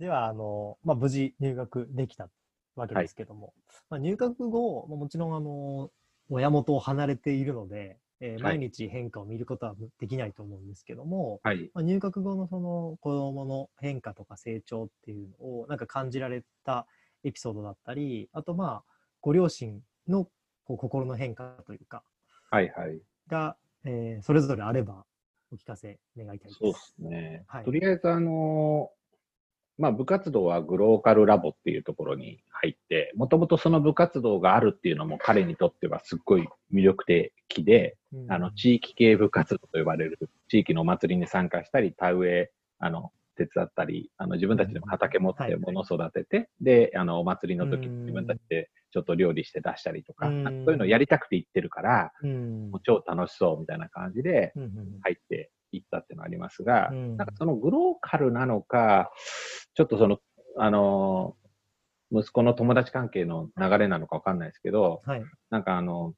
では、あの、まあ、無事入学できたわけですけども、まあ、入学後、まあもちろん、あの、親元を離れているので、えーはい毎日変化を見ることはできないと思うんですけども、はい。まあ、入学後のその子供の変化とか成長っていうのをなんか感じられたエピソードだったり、あとまあ、ご両親のこう心の変化というか、はいはい。が、えーそれぞれあればお聞かせ願いたいです。そうですね。はいとりあえず、あのまあ、部活動はグローカルラボっていうところに入って、もともとその部活動があるっていうのも彼にとってはすっごい魅力的で、うん。あの、地域系部活動と呼ばれる地域のお祭りに参加したり、田植え、あの、手伝ったり、あの、自分たちでも畑持っはいて物を育てて、で、あの、お祭りの時自分たちでちょっと料理して出したりとか、そういうのをやりたくて行ってるから、うん。もう超楽しそうみたいな感じで入っていったっていうのがありますが、うんなんかそのグローカルなのか、ちょっとその、あの、息子の友達関係の流れなのかわかんないですけど、はい。なんかあの、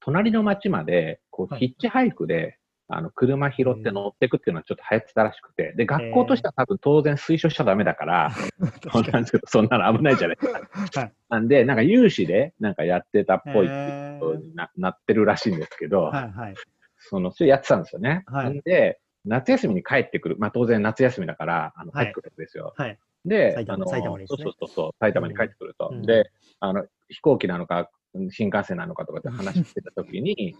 隣の町まで、こう、はいヒッチハイクで、あの、車拾って乗ってくっていうのはちょっと流行ってたらしくて、で、学校としては多分当然推奨しちゃダメだから、そうなんですけど、そんなの危ないじゃないですか。はい。なんで、なんか有志で、なんかやってたっぽいっていうへーことにななってるらしいんですけど、はい。はい。その、それやってたんですよね。はいで、夏休みに帰ってくる。まあ当然夏休みだから、あの、はい帰ってくるんですよ。はい。で、埼玉あの埼玉にそうそうそう、埼玉に帰ってくると。うんで、あの、飛行機なのか、新幹線なのかとかって話してた時に、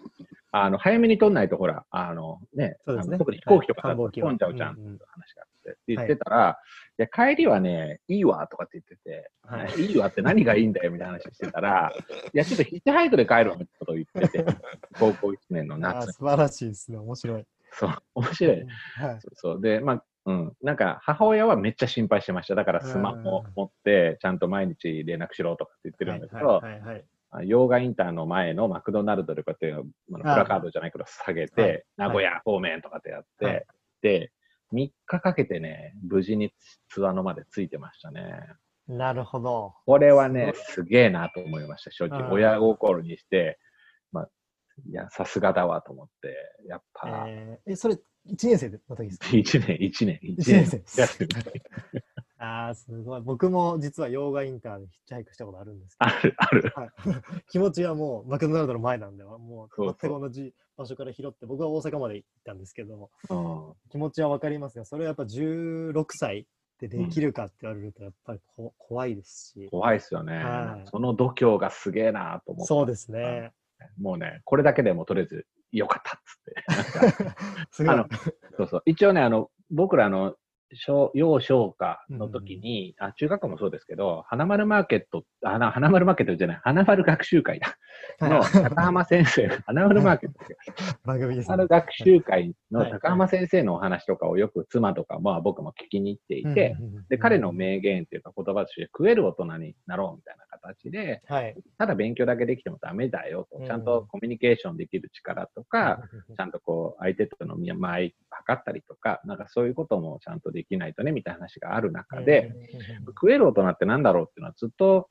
あの、早めに取んないと、ほら、あの、ね、そうですね特に飛行機とかだとはい繁忙期は混んじゃうじゃん、って話があって。って言ってたら、いや、帰りはね、いいわ、とかって言ってて、はいい、いわって何がいいんだよ、みたいな話してたら、いや、ちょっとヒッチハイクで帰るわ、ってことを言ってて、高校1年の夏。素晴らしいですね。面白い。そう、面白い。はい。そうそう。で、まあ、うん。なんか、母親はめっちゃ心配してました。だから、スマホ持って、ちゃんと毎日連絡しろとかって言ってるんだけど、洋画インターの前のマクドナルドでこうやって、あのプラカードじゃないけど下げて、はい名古屋方面とかってやって、はいで、3日かけてね、無事にツアーのまでついてましたね。なるほど。これはね、すげえなと思いました。正直、うん親心にして、まあ、いや、さすがだわと思って、やっぱ、えー、え、それ、1年生の時ですか？1年、1年、1一年生 ああ、すごい。僕も実は洋画インターでヒッチハイクしたことあるんですけある、ある。ど、はい、気持ちはもうマクドナルドの前なんで、もう全く同じ場所から拾って、僕は大阪まで行ったんですけど、うん気持ちはわかりますが、それはやっぱ16歳でできるかって言われると、やっぱりこ怖いですし、怖いっすよね。はいその度胸がすげえなと思って。そうですね。もうね、これだけでもとりあえずよかったっつって。そうそう。一応ね、あの、僕らの小幼少科の時に、あ、中学校もそうですけど、花丸マーケット、あな花丸マーケットじゃない、花丸学習会だ。の高浜先生、花丸マーケットですよ。番組ですね花丸。学習会のはい高浜先生のお話とかをよく妻とか、まあ僕も聞きに行っていて、うんうんうんで、彼の名言っていうか言葉として、食える大人になろうみたいな形で、はい。ただ勉強だけできてもダメだよとう、んちゃんとコミュニケーションできる力とか、ちゃんとこう、相手との見間合い測ったりとか、なんかそういうこともちゃんとできないとね、みたいな話がある中で、食える大人ってなんだろうっていうのはずっと、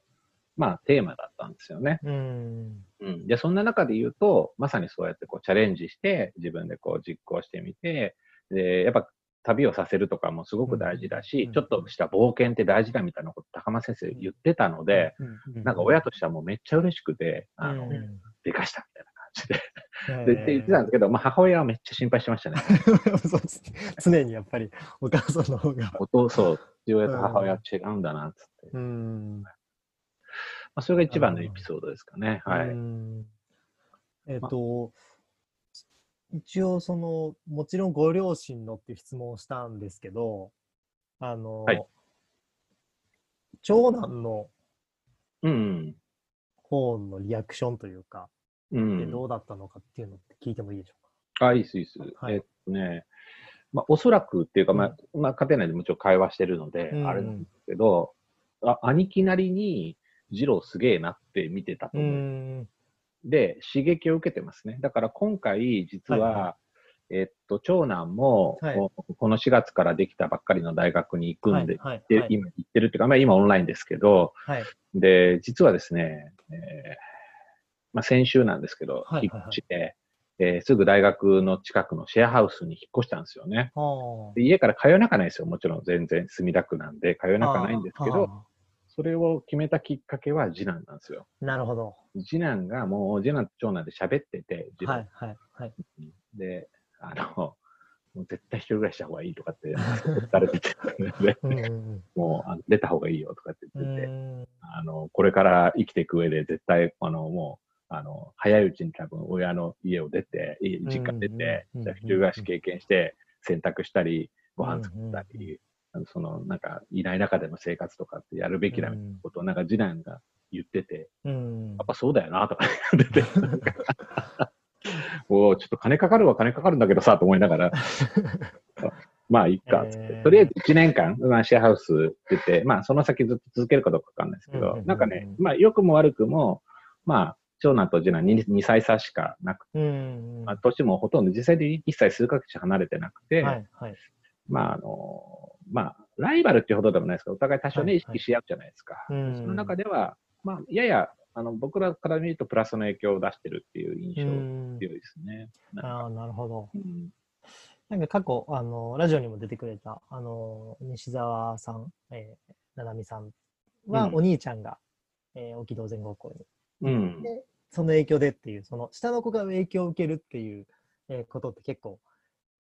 まあ、テーマだったんですよね。うん。で、そんな中で言うと、まさにそうやってこう、チャレンジして、自分でこう、実行してみて、で、やっぱ、旅をさせるとかもすごく大事だし、うんちょっとした冒険って大事だみたいなこと高間先生言ってたので、うんなんか親としてはもうめっちゃ嬉しくて、あの、うんでかしたみたいな感じで。えでって言ってたんですけど、まあ、母親はめっちゃ心配してましたね。そうです常にやっぱりお母さんの方が。お父そう、父親と母親は違うんだな、つって。まうん。あ、それが一番のエピソードですかね。はい。うんえっ、と、一応その、もちろんご両親のっていう質問をしたんですけど、あの、はい長男のうん。方のリアクションというか、でうん。どうだったのかっていうのって聞いてもいいでしょあ、いいです、いいです。はいえっとね、まあ、おそらくっていうか、まあ、まあ、家庭内でもちろん会話してるので、うんあれなんですけど、あ、兄貴なりに、二郎すげえなって見てたうか。と思う。ん。で、刺激を受けてますね。だから今回、実は、はいはえっと、長男も、はいこの4月からできたばっかりの大学に行くんで、はい、ではい、今行ってるっていうか、まあ今オンラインですけど、はい。で、実はですね、えーまあ先週なんですけど、はい引っ越しで、えーすぐ大学の近くのシェアハウスに引っ越したんですよね。はで家から通えなかないですよ。もちろん全然墨田区なんで通えあ。なかないんですけど、あそれを決めたきっかけは次男なんですよ。あ。なるほど。次男がもう次男と長男で喋ってて、次男はいはいはい。で、あの、もう絶対一人暮らしした方がいいとかって、されてもうあの出た方がいいよとかってう言ってて、ん。あの、これから生きていく上で絶対、あの、もう、あの、早いうちに多分親の家を出て、い実家出て、一人暮らし経験して、洗濯したり、ご飯作ったり、あのその、なんか、いない中での生活とかってやるべきだみたいなことを、なんか次男が言ってて、うん。やっぱそうだよな、とか言っておーちょっと金かかるは金かかるんだけどさ、と思いながら、まあ、いっか、つって。えー。とりあえず1年間、まあ、シェアハウス出て、まあ、その先ずっと続けるかどうかわかんないですけどなんかね、まあ、良くも悪くも、まあ、長男と次男 2, 2歳差しかなくて、うん。まあ、年もほとんど実際で1歳数ヶ月離れてなくて、はいはい。まあ、あの、まあ、ライバルっていうほどでもないですけど、お互い多少ね、はい意識し合うじゃないですか。うんその中では、まあ、やや、あの、僕らから見るとプラスの影響を出してるっていう印う象ん。強いですね。ああ、なるほど。うんなんか過去、あの、ラジオにも出てくれた、あの、西澤さん、えー、ななみさんは、うんお兄ちゃんが、えー、沖道全高校に。うん。で、その影響でっていう、その、下の子が影響を受けるっていう、えーことって結構、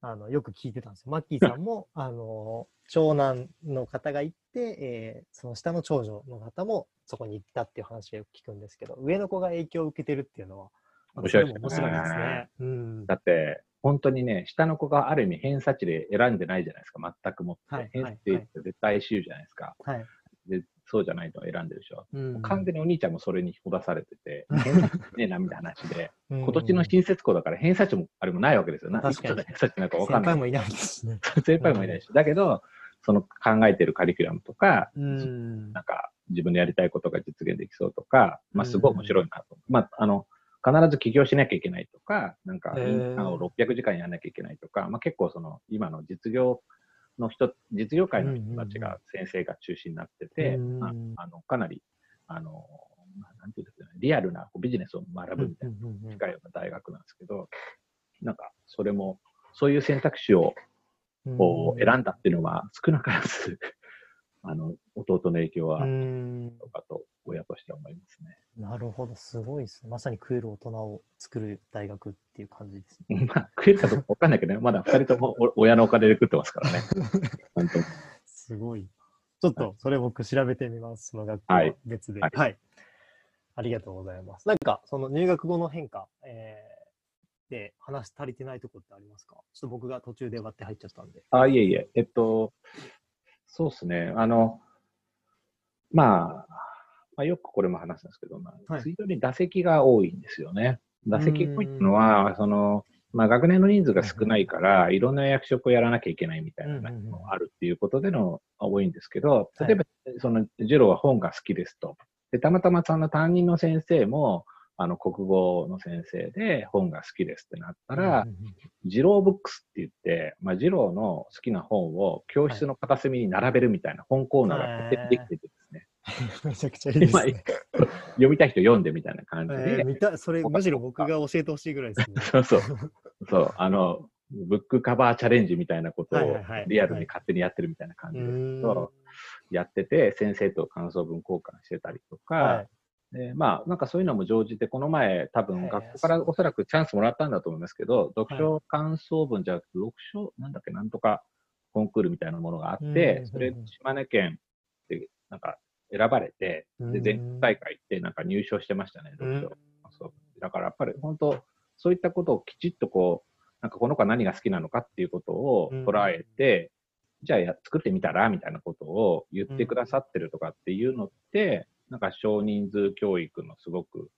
あの、よく聞いてたんですよ。マッキーさんも、あの、長男の方が行って、えーその下の長女の方もそこに行ったっていう話をよく聞くんですけど、上の子が影響を受けてるっていうのは、面白いですねそれも面白いですね。うん。だって、本当にね、下の子がある意味偏差値で選んでないじゃないですか、全くもって。はい偏差値って絶対 ICU じゃないですか。はい。でそうじゃないのを選んでるでしょ。うん完全にお兄ちゃんもそれにほだされてて、偏差値ねえなみたいな話で、今 今年の新設校だから偏差値もあれもないわけですよ。な確かにいくつ偏差値なんかわかんない。先輩もいないですしね。先輩もいないし。だけど、その考えてるカリキュラムとか、うん。なんか自分でやりたいことが実現できそうとか、まあすごい面白いなと。まあ、あの、必ず起業しなきゃいけないとか、なんか、へーインターンを600時間やらなきゃいけないとか、まあ結構その、今の実業の人、実業界の人たちが、先生が中心になってて、うんまああの、かなり、あの、まあなんていうんですかね、リアルなビジネスを学ぶみたいな、近いような大学なんですけど、なんか、それも、そういう選択肢をこう選んだっていうのは少なからず、あの、弟の影響はうんとかと親としては思いますね。なるほど、すごいですね。まさに食える大人を作る大学っていう感じですね。まあ、食えるかどうかわかんないけどね、まだ二人ともお親のお金で食ってますからね。すごい。ちょっとそれ僕調べてみます。その学校別で。ははいい。ありがとうございます。なんか、その入学後の変化、えー、で話し足りてないところってありますか？ちょっと僕が途中で割って入っちゃったんで。あ、いえいえ、えっと、そうですね、あの、まあ、まあ、よくこれも話すんですけど、まあ、はい。非常に打席が多いんですよね。打席っていうのは、その、まあ、学年の人数が少ないから、いろんな役職をやらなきゃいけないみたいなのがあるっていうことでの多いんですけど、はい。例えば、その、ジローは本が好きですと。で、たまたまその担任の先生も、あの、国語の先生で本が好きですってなったら、うんうんうん。ジローブックスって言って、まあ、ジローの好きな本を教室の片隅に並べるみたいな本コーナーができててですね、めちゃくちゃいいですね。読みたい人読んでみたいな感じえで、ー、見たそれ、むしろ僕が教えてほしいぐらいですね。そうそう、そう、あの、ブックカバーチャレンジみたいなことをリアルに勝手にやってるみたいな感うじで、やってて、先生と感想文交換してたりとか、はいでまあ、なんかそういうのも常時で、この前、多へ分え学校からおそらくチャンスもらったんだと思いますけど、読書感想文じゃなくて、読書、なんだっけ、なんとかコンクールみたいなものがあってそれ、島根県で、なんか選ばれて、で、うん全国大会行って、なんか入賞してましたね、読書感想文。だからやっぱり本当、そういったことをきちっとこう、なんかこの子は何が好きなのかっていうことをうん。捉えて、じゃあや作ってみたらみたいなことを言ってくださってるとかっていうのって、なんか少人数教育のすごく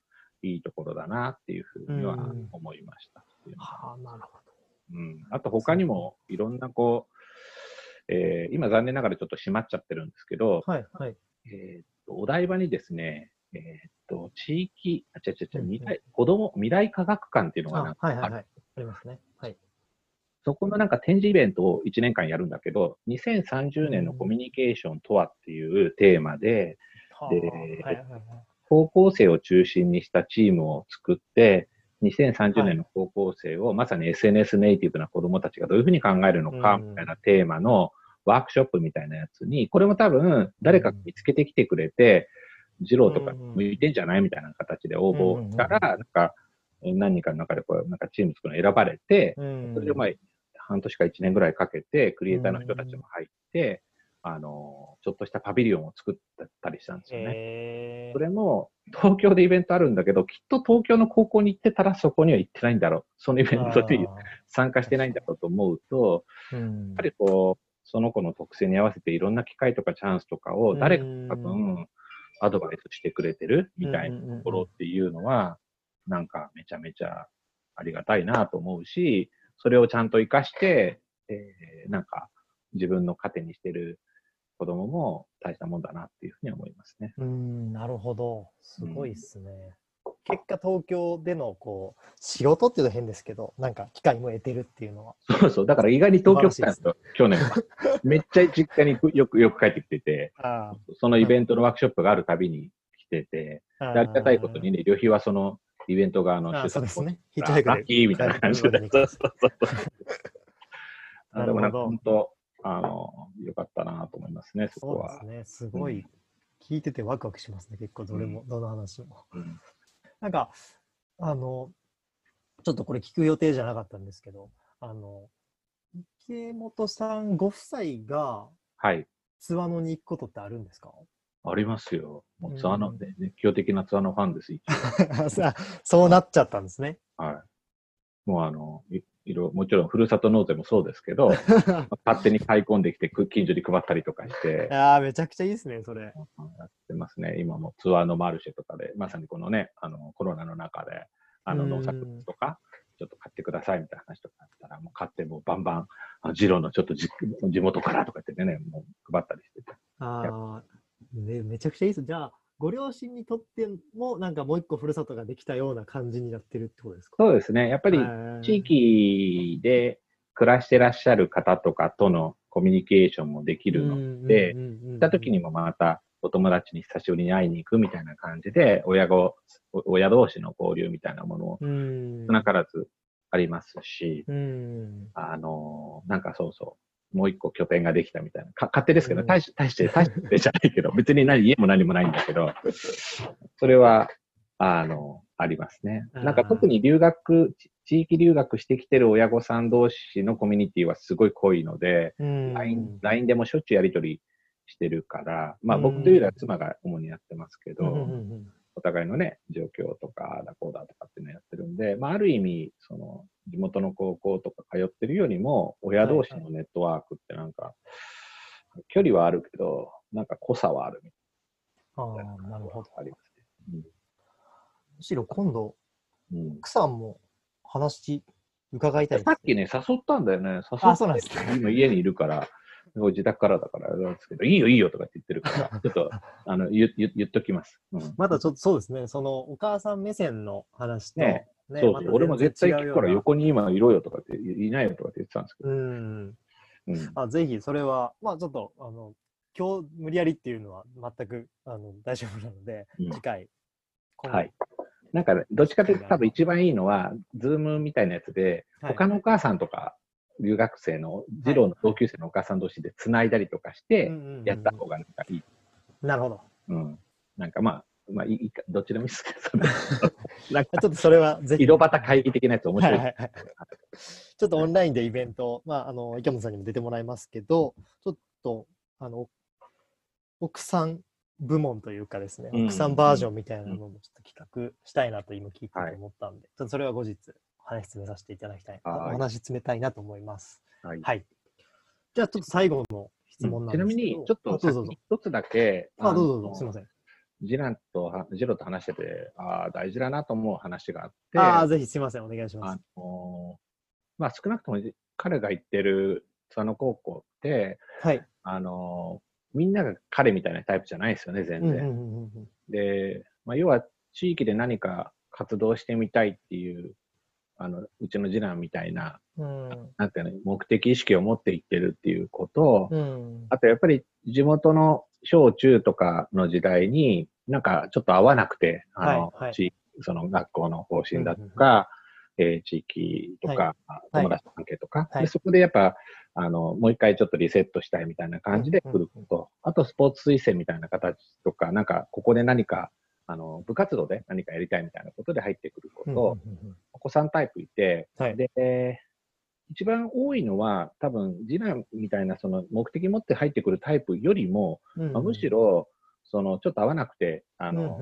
いいところだなっていうふうにはうん思いました。はあ、なるほど。うん、あと他にもいろんなこう、えー今残念ながらちょっと閉まっちゃってるんですけど、はい、はい。えーっとお台場にですね、えーっと地域、あ、違う違う違う、未来子供未来科学館っていうのがなんあ、かあるはい、はい、はい。ありますね。はい。そこのなんか展示イベントを1年間やるんだけど、2030年のコミュニケーションとはっていうテーマで、はあではい、はい、はい。高校生を中心にしたチームを作って、2030年の高校生を、まさに SNS ネイティブな子供たちがどういうふうに考えるのか、みたいなテーマのワークショップみたいなやつに、これも多分誰か見つけてきてくれて、二郎とか向いてんじゃない？みたいな形で応募したら、なんか、何人かの中でこう、なんかチーム作るの選ばれて、それでまあ、半年か1年ぐらいかけて、クリエイターの人たちも入って、あの、ちょっとしたパビリオンを作ったりしたんですよね。それも、東京でイベントあるんだけど、きっと東京の高校に行ってたらそこには行ってないんだろう。そのイベントに参加してないんだろうと思うと、やっぱりこう、その子の特性に合わせていろんな機会とかチャンスとかを誰か多分アドバイスしてくれてるみたいなところっていうのは、なんかめちゃめちゃありがたいなと思うし、それをちゃんと活かして、えー、なんか自分の糧にしてる子供も大したもんだなっていうふうに思いますね。うん、なるほど。すごいっすね。うん、結果、東京でのこう仕事っていうと変ですけど、なんか機会も得てるっていうのは。そうそう、だから意外に東京来たんですよ、去年は。めっちゃ実家によくよく帰ってきてて、そのイベントのワークショップがあるたびに来てて、ありがたいことにね、旅費はそのイベント側の主催ですね。ヒッチハイクラッキーみたいな感じで。そうそうそう。でもなんか本当、あの、よかったなと思いますね、そこは。そうですね、すごい、聞いててワクワクしますね、結構どれも、どの話も。なんか、あの、ちょっとこれ聞く予定じゃなかったんですけど、あの、池本さんご夫妻が、はい。ツアノに行くことってあるんですか？ありますよ。もうツアーの、ね、熱狂的なツアーのファンです、そうなっちゃったんですね。はい。もうあの、いいろもちろんふるさと納税もそうですけど、勝手に買い込んできて近所に配ったりとかして。ああ、めちゃくちゃいいですね、それ。やってますね。今もツアーのマルシェとかで、まさにこのね、あのコロナの中で、あの農作物とか、ちょっと買ってくださいみたいな話とかあったら、もう買ってもうバンバン、あジローのちょっと地元からとか言ってね、もう配ったりしてて。ああ、ね、めちゃくちゃいいです。じゃあ、ご両親にとっても、なんかもう一個ふるさとができたような感じになってるってことですか？そうですね。やっぱり地域で暮らしてらっしゃる方とかとのコミュニケーションもできるので、行った時にもまたお友達に久しぶりに会いに行くみたいな感じで、親子、親同士の交流みたいなものを少なからずありますし、あの、なんかそうそう、もう一個拠点ができたみたいな。か勝手ですけど、大し大して、大してじゃないけど、別に何、家も何もないんだけど、それは、あの、ありますね。なんか特に留学、地域留学してきてる親御さん同士のコミュニティはすごい濃いので、LINE, LINE でもしょっちゅうやりとりしてるから、まあ僕というよりは妻が主にやってますけど、お互いのね、状況とか、だこうだとかっていうのをやってるんで、まあ、ある意味、その、地元の高校とか通ってるよりも、親同士のネットワークってなんか、はいはい、距離はあるけど、なんか濃さはあるみたいな。ああ、なるほど。ありますね。うん、むしろ今度、うん、奥さんも話伺いたい、ね、さっきね、誘ったんだよね。誘った。今家にいるから、自宅からだからなんですけど、いいよいいよとかって言ってるから、ちょっとあの言言言っときます、うん。まだちょっとそうですね、そのお母さん目線の話と、ね、ねそうそう、ま、俺も絶対聞くから横に今いろよとかって、いないよとかって言ってたんですけど。うん。うん、あぜひそれは、まあちょっと、あの、今日無理やりっていうのは全くあの大丈夫なので、うん、次回。はい。なんか、どっちかというと多分一番いいのは、ズームみたいなやつで、他のお母さんとか留学生の、児童の同級生のお母さん同士で繋いだりとかして、やった方がなんかいい。なるほど。うん。なんかまあ、まあいいか、どっちでもいいですけど、なんかちょっとそれはぜひ。井戸端会議的なやつ面白い。はいはいはい、ちょっとオンラインでイベント、まあ、あの、池本さんにも出てもらいますけど、ちょっと、あの、奥さん部門というかですね、奥さんバージョンみたいなのもちょっと企画したいなと今聞いて思ったんで、ちょっとそれは後日話進めさせていただきたい。お話詰めたいなと思います。はい。はい、じゃあ、ちょっと最後の質問なんですけど、うん、ちなみに、ちょっと一つだけ、あ、どうぞどうぞ、すみません。ジランと、ジロと話してて、ああ、大事だなと思う話があって。ああ、ぜひすみません、お願いします。あのまあ、少なくとも彼が行ってる佐野高校って、はい。あのみんなが彼みたいなタイプじゃないですよね、全然。で、まあ、要は地域で何か活動してみたいっていうあの、うちの次男みたいな、うん、なんていうの、目的意識を持っていってるっていうことうん、あとやっぱり地元の小中とかの時代に、なんかちょっと合わなくて、あの、はいはい、その学校の方針だとか、えー、地域とか、友達関係とか、で、そこでやっぱ、あの、もう一回ちょっとリセットしたいみたいな感じで来ること、あとスポーツ推薦みたいな形とか、なんか、ここで何か、あの、部活動で何かやりたいみたいなことで入ってくること、お子さんタイプいて、はい、で、一番多いのは、多分、次男みたいなその目的持って入ってくるタイプよりも、まあ、むしろ、その、ちょっと合わなくて、あの、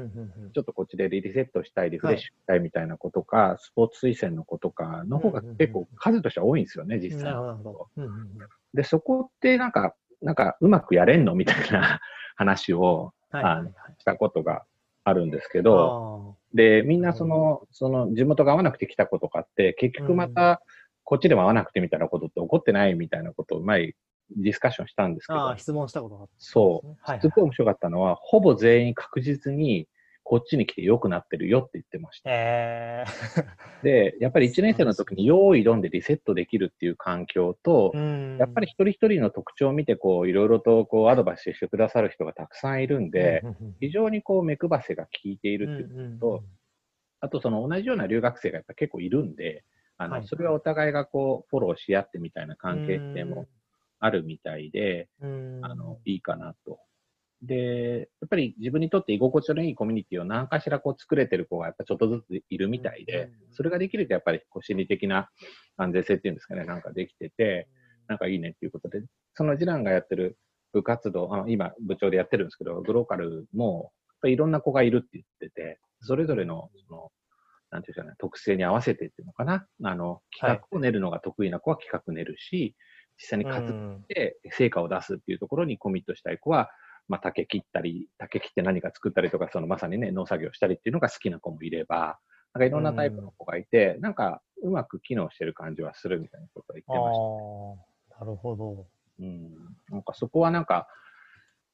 ちょっとこっちでリセットしたい、リフレッシュしたいみたいなことか、はい、スポーツ推薦のことかの方が結構数としては多いんですよね、実際。で、そこってなんか、なんかうまくやれんの？みたいな話を、はい、あしたことがあるんですけど、で、みんなその、その地元が合わなくて来た子とかって、結局また、こっちでも合わなくてみたいなことって起こってないみたいなことを前ディスカッションしたんですけど。あ質問したことがあった、そう。はいはい、すごい面白かったのは、ほぼ全員確実にこっちに来て良くなってるよって言ってました。えー、で、やっぱり1年生の時に用意どんでリセットできるっていう環境と、やっぱり一人一人の特徴を見て、こう、いろいろとこうアドバイスしてくださる人がたくさんいるんで、非常にこう、目配せが効いているっていうことと、あとその同じような留学生がやっぱ結構いるんで、あの、それはお互いがこう、フォローし合ってみたいな関係性もあるみたいで、あの、いいかなと。で、やっぱり自分にとって居心地のいいコミュニティを何かしらこう作れてる子がやっぱちょっとずついるみたいで、それができるとやっぱりこう心理的な安全性っていうんですかね、なんかできてて、なんかいいねっていうことで、その次男がやってる部活動、あ今部長でやってるんですけど、グローカルも、やっぱりいろんな子がいるって言ってて、それぞれの、その、なんていうかね、特性に合わせてっていうのかな。あの、企画を練るのが得意な子は企画練るし、実際に活動して成果を出すっていうところにコミットしたい子は、まあ、竹切ったり、竹切って何か作ったりとか、そのまさにね、農作業したりっていうのが好きな子もいれば、なんかいろんなタイプの子がいて、なんかうまく機能してる感じはするみたいなことは言ってました、ね。なるほど。うん。なんかそこはなんか、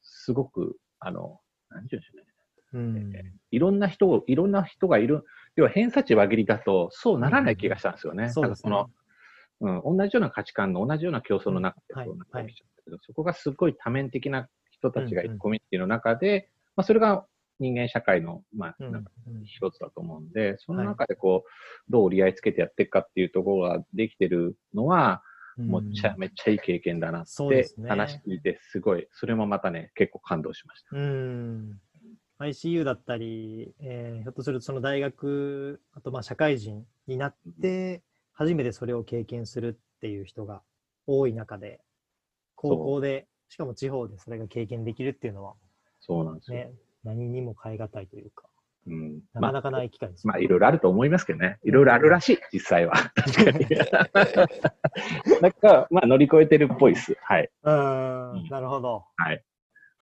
すごく、あの、なんて言うんでしょうね。うん、いろんな人を、いろんな人がいる、要は偏差値輪切りだと、そうならない気がしたんですよね。うん、そうですね。の、うん、同じような価値観の同じような競争の中でそうなってきちゃったけど、そこがすごい多面的な人たちがいるコミュニティの中で、まあ、それが人間社会の、まあ、なんか一つだと思うんで、その中でこう、どう折り合いつけてやっていくかっていうところができてるのは、もうめっちゃめっちゃいい経験だなって話聞いて、すごい、それもまたね、結構感動しました。うん。ICU だったり、えー、ひょっとするとその大学、あとまあ社会人になって、初めてそれを経験するっていう人が多い中で、高校で、しかも地方でそれが経験できるっていうのは、そうなんですよ。ね、何にも代え難いというか、うん、なかなかない機会です、まあ、いろいろあると思いますけどね。いろいろあるらしい、実際は。確かに。なんか、まあ、乗り越えてるっぽいです。はい。うん、なるほど。はい。